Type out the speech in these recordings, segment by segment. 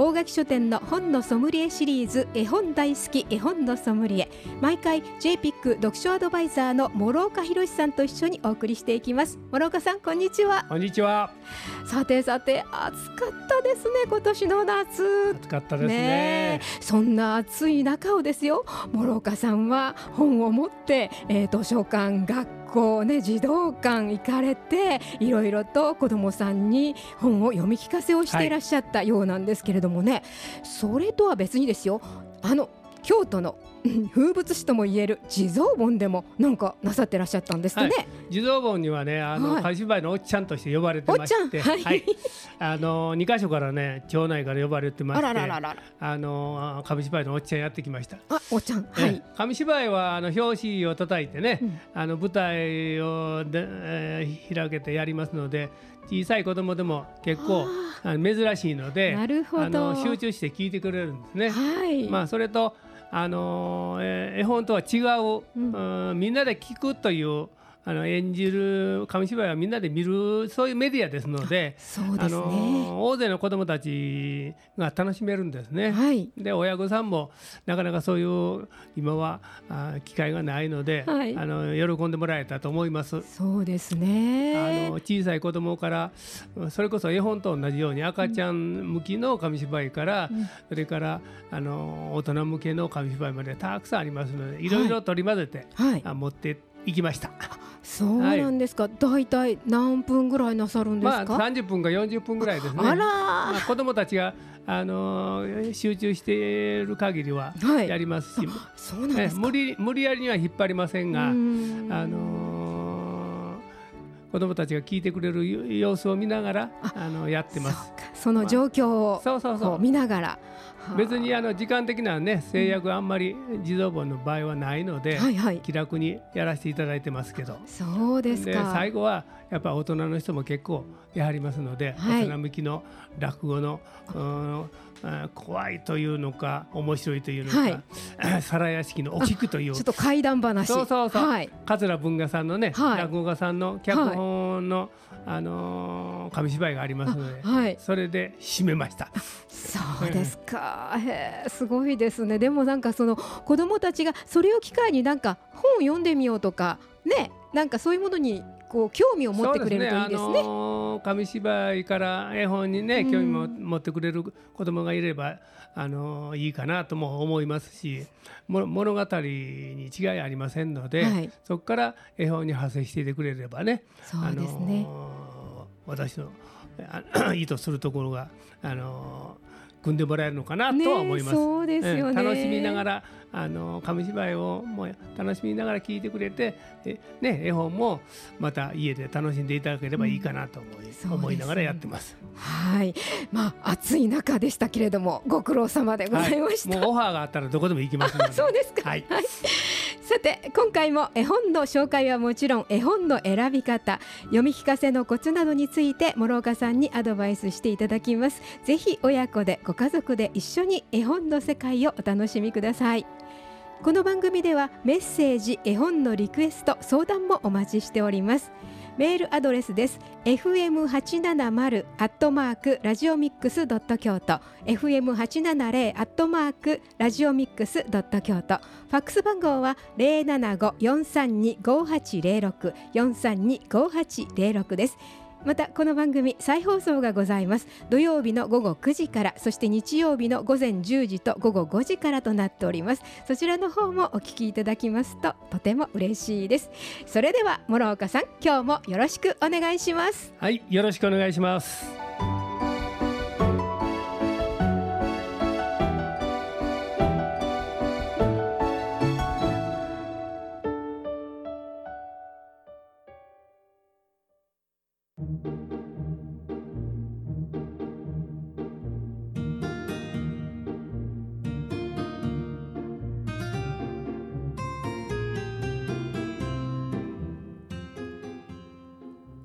大垣書店の本のソムリエシリーズ絵本大好き絵本のソムリエ。毎回 JPIC 読書アドバイザーの諸岡博さんと一緒にお送りしていきます。諸岡さんこんにちは。こんにちは。さてさて暑かったですね今年の夏。暑かったですね。ねえ。そんな暑い中をですよ諸岡さんは本を持って、えー図書館学校ね児童館行かれていろいろと子どもさんに本を読み聞かせをしていらっしゃったようなんですけれどもね、それとは別にですよ。あの京都のうん風物詩ともいえる地蔵盆でもなんかなさってらっしゃったんですってね、地蔵盆にはねあの、はい。紙芝居のおっちゃんとして呼ばれてましておっちゃん。はい。あの二箇所からね町内から呼ばれてましてあららららら。あの紙芝居のおっちゃんやってきました。あおっちゃん。はい。え紙芝居はあの表紙を叩いてね、うん。あの舞台をで、えー開けてやりますので小さい子供でも結構珍しいのでなるほど。あの集中して聞いてくれるんですね。はい、まあ、それと、あのーえー絵本とは違う、うん。うんみんなで聞くというあの演じる紙芝居はみんなで見るそういうメディアですので。そうですね、あのー大勢の子どもたちが楽しめるんですね。はいで親御さんもなかなかそういう今はあ機会がないので、はいあの喜んでもらえたと思います。そうですあねの小さい子供からそれこそ絵本と同じように赤ちゃん向きの紙芝居から、うんそれからあの大人向けの紙芝居までたくさんありますのでいろいろ取り混ぜて、はいあ持っていきました。そうなんですか、だいたい何分ぐらいなさるんですまあか、30分か40分ぐらいですね。あらまあ、子供たちがあの集中している限りははい。やりますし、そうなんですか。え無理無理やりには引っ張りませんが、あのー子供たちが聞いてくれる様子を見ながらああのやってます。その状況をそうそうそう。見ながら。はあ。別にあの時間的なね制約あんまり児童本の場合はないので、はいはい。気楽にやらせていただいてますけど。そうですでか最後はやっぱ大人の人も結構やはりますので、はい。大人向きの落語のうんあ怖いというのか面白いというのか、はい。皿屋敷のお菊という。ちょっと怪談話。そうそうそう。はい。桂文雅さんのね、はい。落語家さんの脚本の、あのー紙芝居がありますので、あはい。それで締めました。そうですか、へえすごいですね。でもなんかその子供たちがそれを機会になんか本を読んでみようとかねなんかそういうものにこう興味を持ってくれるといいですね。そうあのー紙芝居から絵本にねうん。興味も持ってくれる子供がいれば、あのーいいかなとも思いますしも物語に違いありませんので、はい。そこから絵本に派生していてくれればねそうですね、あのー私のあ 意図するところが、あのー組んでもらえるのかなとは思います。ねそうですよね、ええ楽しみながらあの紙芝居をもう楽しみながら聞いてくれてえ、ね、絵本もまた家で楽しんでいただければいいかなと思い,、そうですね。思いながらやってます。はい。まあ暑い中でしたけれどもご苦労様でございました、もうオファーがあったらどこでも行きますので。そうですか。はいさて今回も絵本の紹介はもちろん絵本の選び方読み聞かせのコツなどについて諸岡さんにアドバイスしていただきます。ぜひ親子でご家族で一緒に絵本の世界をお楽しみください。この番組ではメッセージ絵本のリクエスト相談もお待ちしております。メールアドレスです。fm870 アットマークラジオミックスドット京都。fm870 アットマークラジオミックスドット京都。ファックス番号は零七五四三二五八零六。四三二五八零六です。またこの番組再放送がございます。土曜日の午後9時からそして日曜日の午前10時と午後5時からとなっております。そちらの方もお聞きいただきますととても嬉しいです。それでは諸岡さん今日もよろしくお願いします。はい、よろしくお願いします。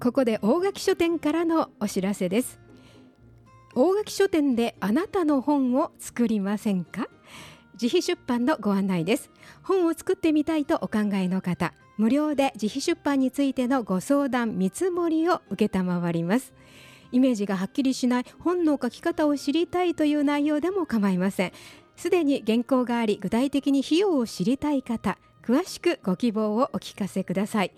ここで大垣書店からのお知らせです。大垣書店であなたの本を作りませんか？自費出版のご案内です。本を作ってみたいとお考えの方無料で自費出版についてのご相談見積もりを受ります。イメージがはっきりしない本の書き方を知りたいという内容でも構いません。すでに原稿があり具体的に費用を知りたい方詳しくご希望をお聞かせください。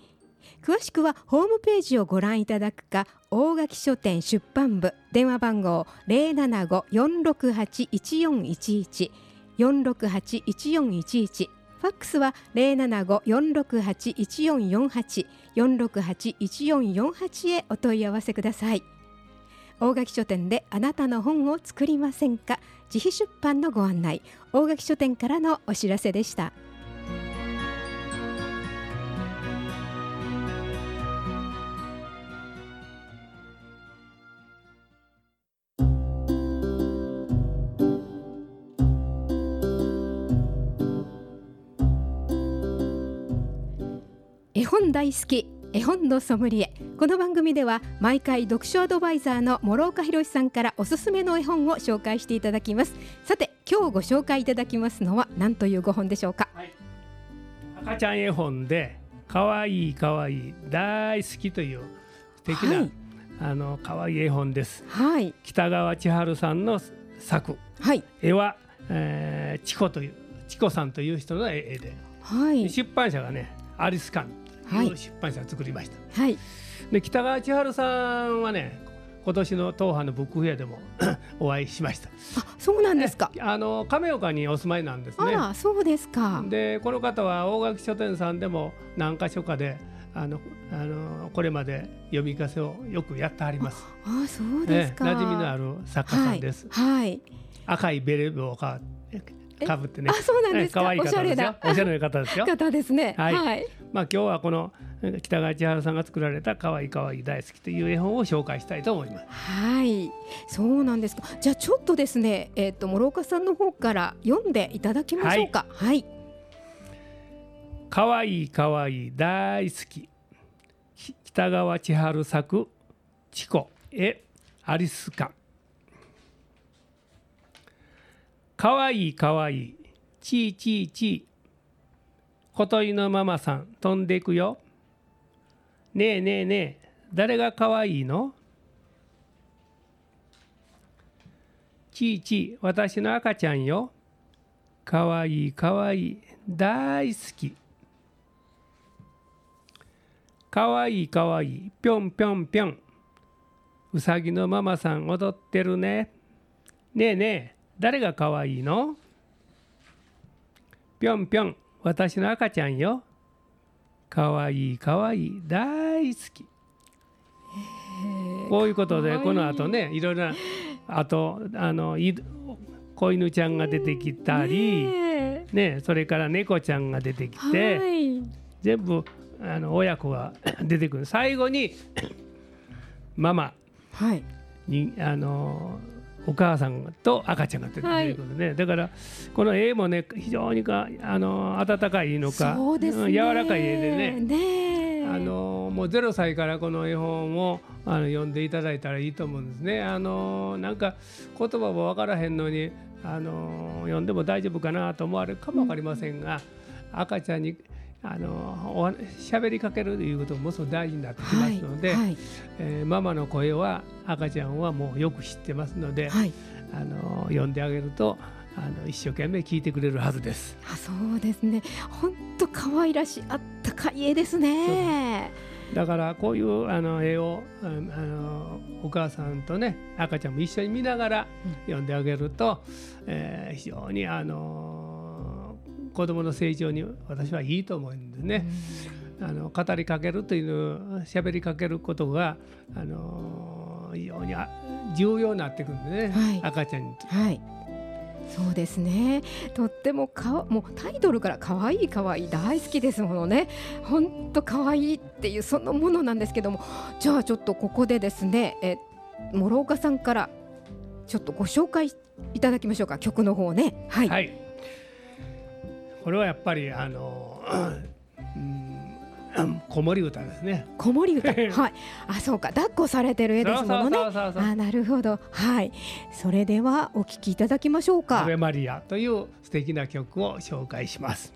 詳しくはホームページをご覧いただくか大垣書店出版部電話番号075-468-1411 468-1411ファックスは零七五四六八一四四八四六八一四四八へお問い合わせください。大垣書店であなたの本を作りませんか？自費出版のご案内。大垣書店からのお知らせでした。絵本大好き絵本のソムリエ。この番組では毎回読書アドバイザーの諸岡博さんからおすすめの絵本を紹介していただきます。さて今日ご紹介いただきますのは何というご本でしょうか、はい、赤ちゃん絵本で可愛い可愛い大好きという素敵な、はい、あの可愛い絵本です、はい、北川千春さんの作、はい、絵は、えー、チコというチコさんという人の絵で、はい、出版社がねアリスカン出版社を作りました。はい、で北川千春さんはね今年の東派のブックフェアでも お会いしました。あ、そうなんですか。あの亀岡にお住まいなんですね。あそうですか。で、この方は大垣書店さんでも何か所かで。あの、あの、これまで読み聞かせをよくやってあります。あ、そうですか。馴染みのある作家さんです。はい。はい、赤いベレーをかかぶってね。あ、そうなんですか。可愛い方ですよ。おしゃれな方ですよ。方ですね。はい。はい、まあ今日はこの北川千春さんが作られた可愛い可愛い大好きという絵本を紹介したいと思います。はい。そうなんですか。じゃあちょっとですね、えっ、ー、と諸岡さんの方から読んでいただきましょうか。はい。はい、可愛い可愛い大好き。北川千春作チコ絵アリス館。かわいいかわいいちーちーちー小鳥のママさん飛んでいくよ。ねえねえねえ誰がかわいいの？ちーち私の赤ちゃんよ。かわいいかわいい大好き。かわいいかわいいぴょんぴょんぴょん。うさぎのママさん踊ってるね。ねえねえ誰が可愛いの？ぴょんぴょん。私の赤ちゃんよ。かわいいかわい。い大好き。こういうことでこの後ねいろいろなあとあの子犬ちゃんが出てきたり、ね、それから猫ちゃんが出てきて、全部あの親子が 出てくる。最後にママに、あのお母さんと赤ちゃんが出てくるね、はい、だからこの絵もね非常にかあの温かいのか、ね、柔らかい絵でね。ねあのもう0歳からこの絵本をあの読んでいただいたらいいと思うんですね。あのなんか言葉も分からへんのにあの読んでも大丈夫かなと思われるかも分かりませんが、うん、赤ちゃんにあの喋りかけるということもすごく大事になってきますので、はいはい、えー、ママの声は赤ちゃんはもうよく知ってますので、はい、あの呼んであげるとあの一生懸命聞いてくれるはずです。あそうですね。本当可愛らしいあったかい絵ですね。だからこういうあの絵をあのお母さんとね赤ちゃんも一緒に見ながら読ん。であげると、うん、えー、非常にあの子どもの成長に私はいいと思うんですね。あの語りかけるという喋りかけることがあの非常に重要になってくるんでね、はい、赤ちゃんに。はいそうですね。とってもかもうタイトルから可愛い可愛い大好きですものね。本当可愛いっていうそのものなんですけども、じゃあちょっとここでですね、え諸岡さんからちょっとご紹介いただきましょうか曲の方ね。はい。はいこれはやっぱりあの、うん、子守歌ですね。子守歌、はい。あ、そうか、抱っこされてる絵ですものね。あ、なるほど。はい。それではお聞きいただきましょうか。アベマリアという素敵な曲を紹介します。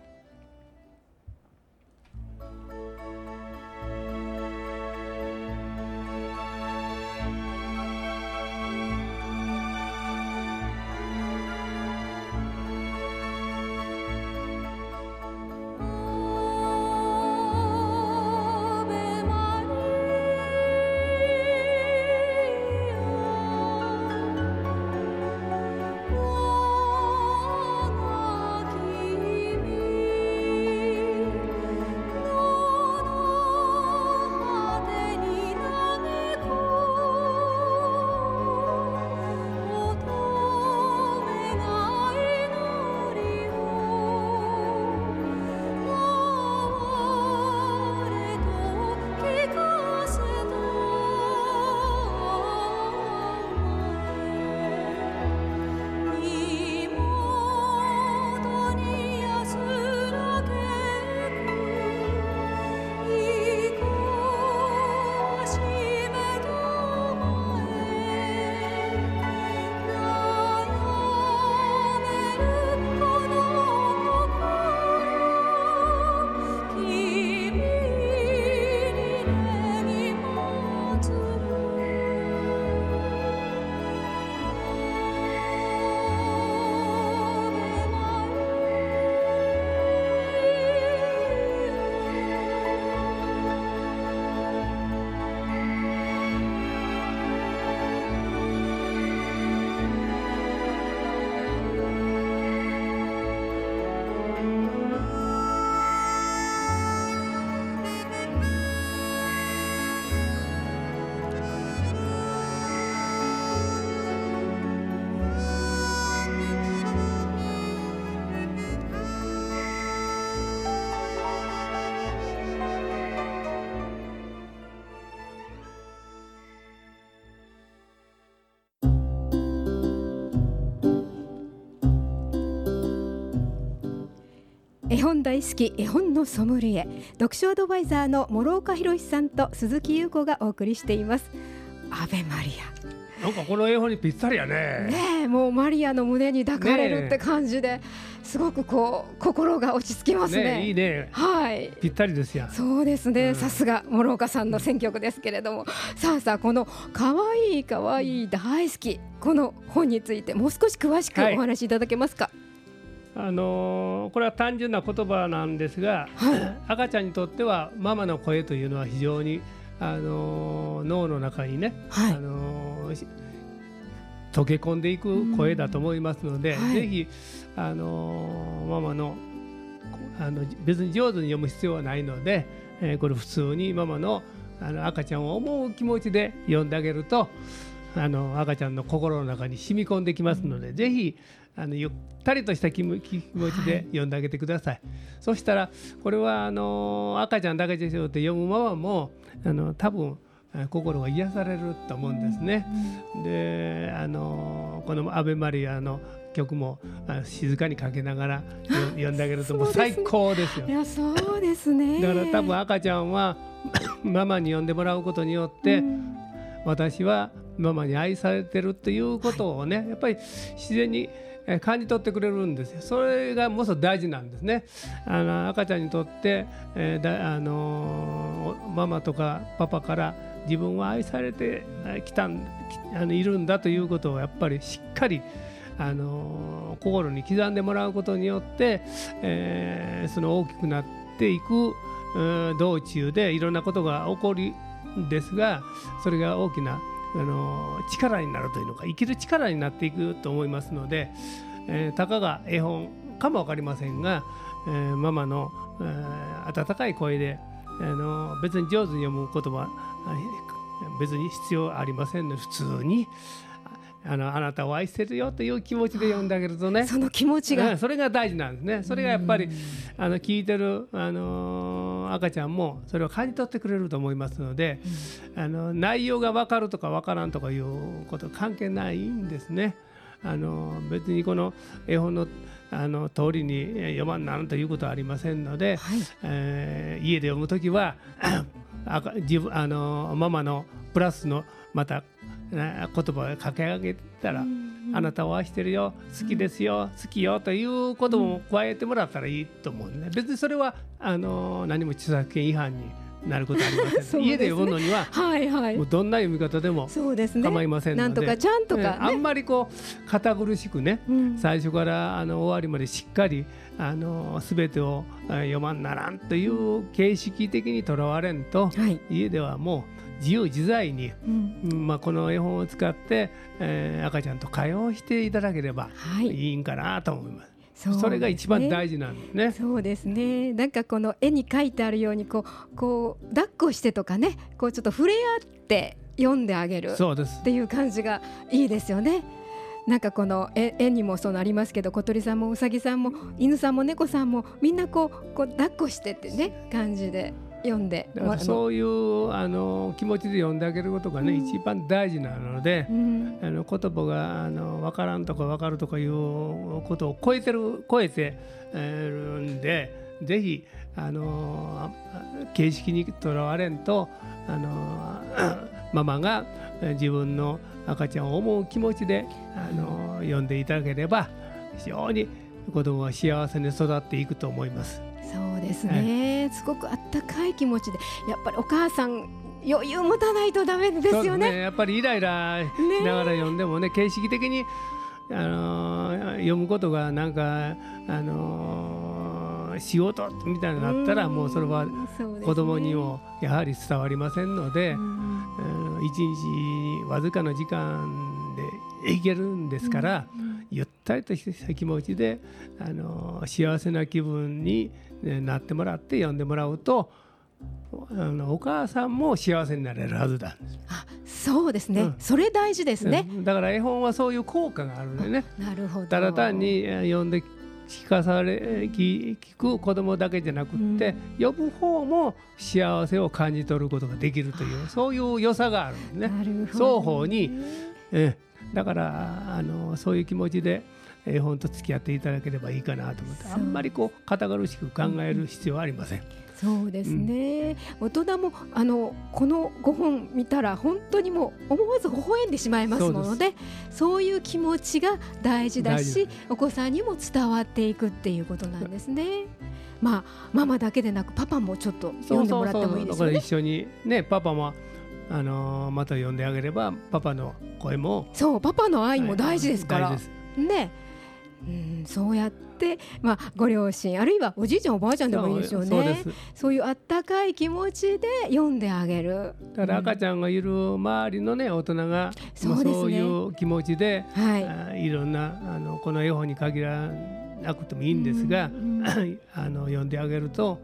絵本大好き絵本のソムリエ読書アドバイザーの諸岡博さんと鈴木優子がお送りしています。アベマリア。なんかこの絵本にぴったりやね。ねもうマリアの胸に抱かれるって感じで、すごくこう心が落ち着きますね、ね、いいね。はい。ぴったりですよそうですね、さすが諸岡さんの選曲ですけれども。さあさあこの可愛い可愛い大好きこの本についてもう少し詳しくお話しいただけますか、はいあのー、これは単純な言葉なんですが、はい、赤ちゃんにとってはママの声というのは非常に、あのー、脳の中にね、はい、あのー、溶け込んでいく声だと思いますので、はい、ぜひ、あのママのあの別に上手に読む必要はないので、えこれ普通にママのあの赤ちゃんを思う気持ちで読んであげるとあの赤ちゃんの心の中に染み込んできますので、ぜひあのゆったりとした気持ちで読んであげてください。はい、そしたらこれはあの赤ちゃんだけでしょうって読むママもあの多分心が癒されると思うんですね。であのこの「アベマリア」の曲も静かにかけながら読んであげるともう最高ですよ。いやそうですねだから多分赤ちゃんは ママに読んでもらうことによって、私はママに愛されてるっていうことをねやっぱり自然に感じ取ってくれるんですよ。それがもっと大事なんですね。あの赤ちゃんにとって、えー、だあのママとかパパから自分は愛されてきたんあのいるんだということをやっぱりしっかりあの心に刻んでもらうことによって、えー、その大きくなっていく道中でいろんなことが起こるんですがそれが大きなあの力になるというのか生きる力になっていくと思いますので、えー、たかが絵本かも分かりませんが、えー、ママの、えー、温かい声で、あの別に上手に読む言葉別に必要ありませんの、で普通にあのあなたを愛してるよという気持ちで読んであげるとね。その気持ちが、それが大事なんですね。それがやっぱりあの聞いてる、あのー、赤ちゃんもそれを感じ取ってくれると思いますので、あの内容が分かるとか分からんとかいうこと関係ないんですね。あの別にこの絵本のあの通りに読まんなんということはありませんので、はい、えー、家で読むときは 自分あのママのプラスのまた言葉を掛け上げたら、あなたを愛してるよ好きですよ、好きよということも加えてもらったらいいと思うね別にそれはあの何も著作権違反になることありません、ね、家で読むのには、はいはい、もうどんな読み方でも構いませんので、なんとかちゃんとか、ね、あんまりこう堅苦しくね、うん、最初からあの終わりまでしっかりあの全てを読まんならんという形式的にとらわれんと、はい、家ではもう自由自在に、うん、まあ、この絵本を使って、えー、赤ちゃんと会話をしていただければいいんかなと思います。そ、ね、それが一番大事なんですね。そうですね。なんかこの絵に描いてあるようにこうこう抱っこしてとかね、こうちょっと触れ合って読んであげるっていう感じがいいですよね。なんかこの絵絵にもそうなりますけど小鳥さんもうさぎさんも犬さんも猫さんもみんなこうこう抱っこしてってね感じで読んでそういうあの気持ちで読んであげることがね、うん、一番大事なので、うん、あの言葉があの分からんとか分かるとかいうことを超えてる超えてるんでぜひあの形式にとらわれんとあの ママが自分の赤ちゃんを思う気持ちであの読んでいただければ非常に子供は幸せに育っていくと思います。そうですね、はい、すごくあったかい気持ちでやっぱりお母さん余裕持たないとダメですよね、ね、やっぱりイライラしながら読んでもね形式的に、あのー、読むことがなんか、あのー、仕事みたいになったらもうそれは子供にもやはり伝わりませんので、一日わずかの時間でいけるんですから、ゆったりとした気持ちで、あの幸せな気分になってもらって読んでもらうとあのお母さんも幸せになれるはずだあそうですね、うん、それ大事ですね、だから絵本はそういう効果があるんでね。なるほど。ただ単に読んで聞かされ聞く子供だけじゃなくって呼ぶ方も幸せを感じ取ることができるというそういう良さがあるんですね。双方にえだからあのそういう気持ちで絵本と付き合っていただければいいかなと思ってあんまりこう堅苦しく考える必要はありません。そうですね、うん、大人もあのこの5本見たら本当にもう思わず微笑んでしまいますのでそういう気持ちが大事だしお子さんにも伝わっていくっていうことなんですね。まあママだけでなくパパもちょっと読んでもらってもいいですよね。一緒にねパパもあのー、また読んであげればパパの声もそうパパの愛も大事ですから、はい、ね。うんそうやって、まあ、ご両親あるいはおじいちゃんおばあちゃんでもいいでしょうね。そういうあったかい気持ちで読んであげる。だから赤ちゃんがいる周りのね大人が、そう、ね,、そういう気持ちで、はい、いろんなあのこの絵本に限らなくてもいいんですが、うんうん、あの読んであげると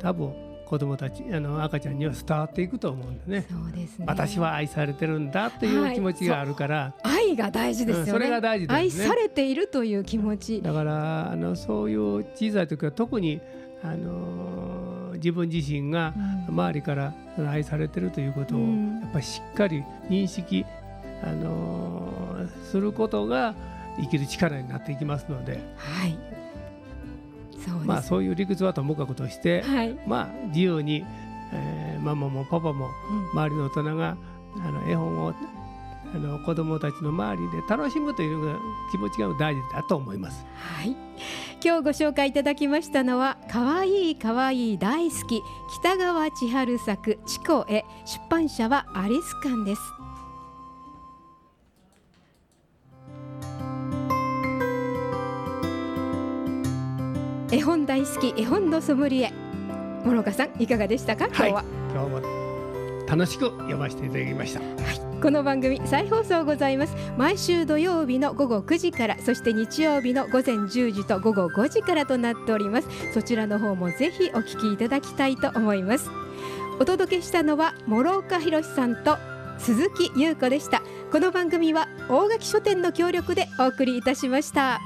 多分子供たちあの赤ちゃんには伝わっていくと思うんでね。そうですね。私は愛されてるんだという気持ちがあるから、はい、愛が大事ですよね、うん、それが大事です、ね、愛されているという気持ち。だからあのそういう小さい時は特にあの自分自身が周りから愛されてるということをやっぱりしっかり認識あのすることが生きる力になっていきますので。はいまあ、そういう理屈はともかくとして、はい、まあ、自由に、えー、ママもパパも周りの大人が、あの絵本をあの子どもたちの周りで楽しむという気持ちが大事だと思います。はい、今日ご紹介いただきましたのは「かわいいかわいい大好き」北川千春作「チコへ」出版社はアリス館です。絵本大好き絵本のソムリエ。諸岡さんいかがでしたか？今日は、はい、今日も楽しく読ませていただきました、はい、この番組再放送ございます。毎週土曜日の午後9時からそして日曜日の午前10時と午後5時からとなっております。そちらの方もぜひお聞きいただきたいと思います。お届けしたのは諸岡博さんと鈴木優子でした。この番組は大垣書店の協力でお送りいたしました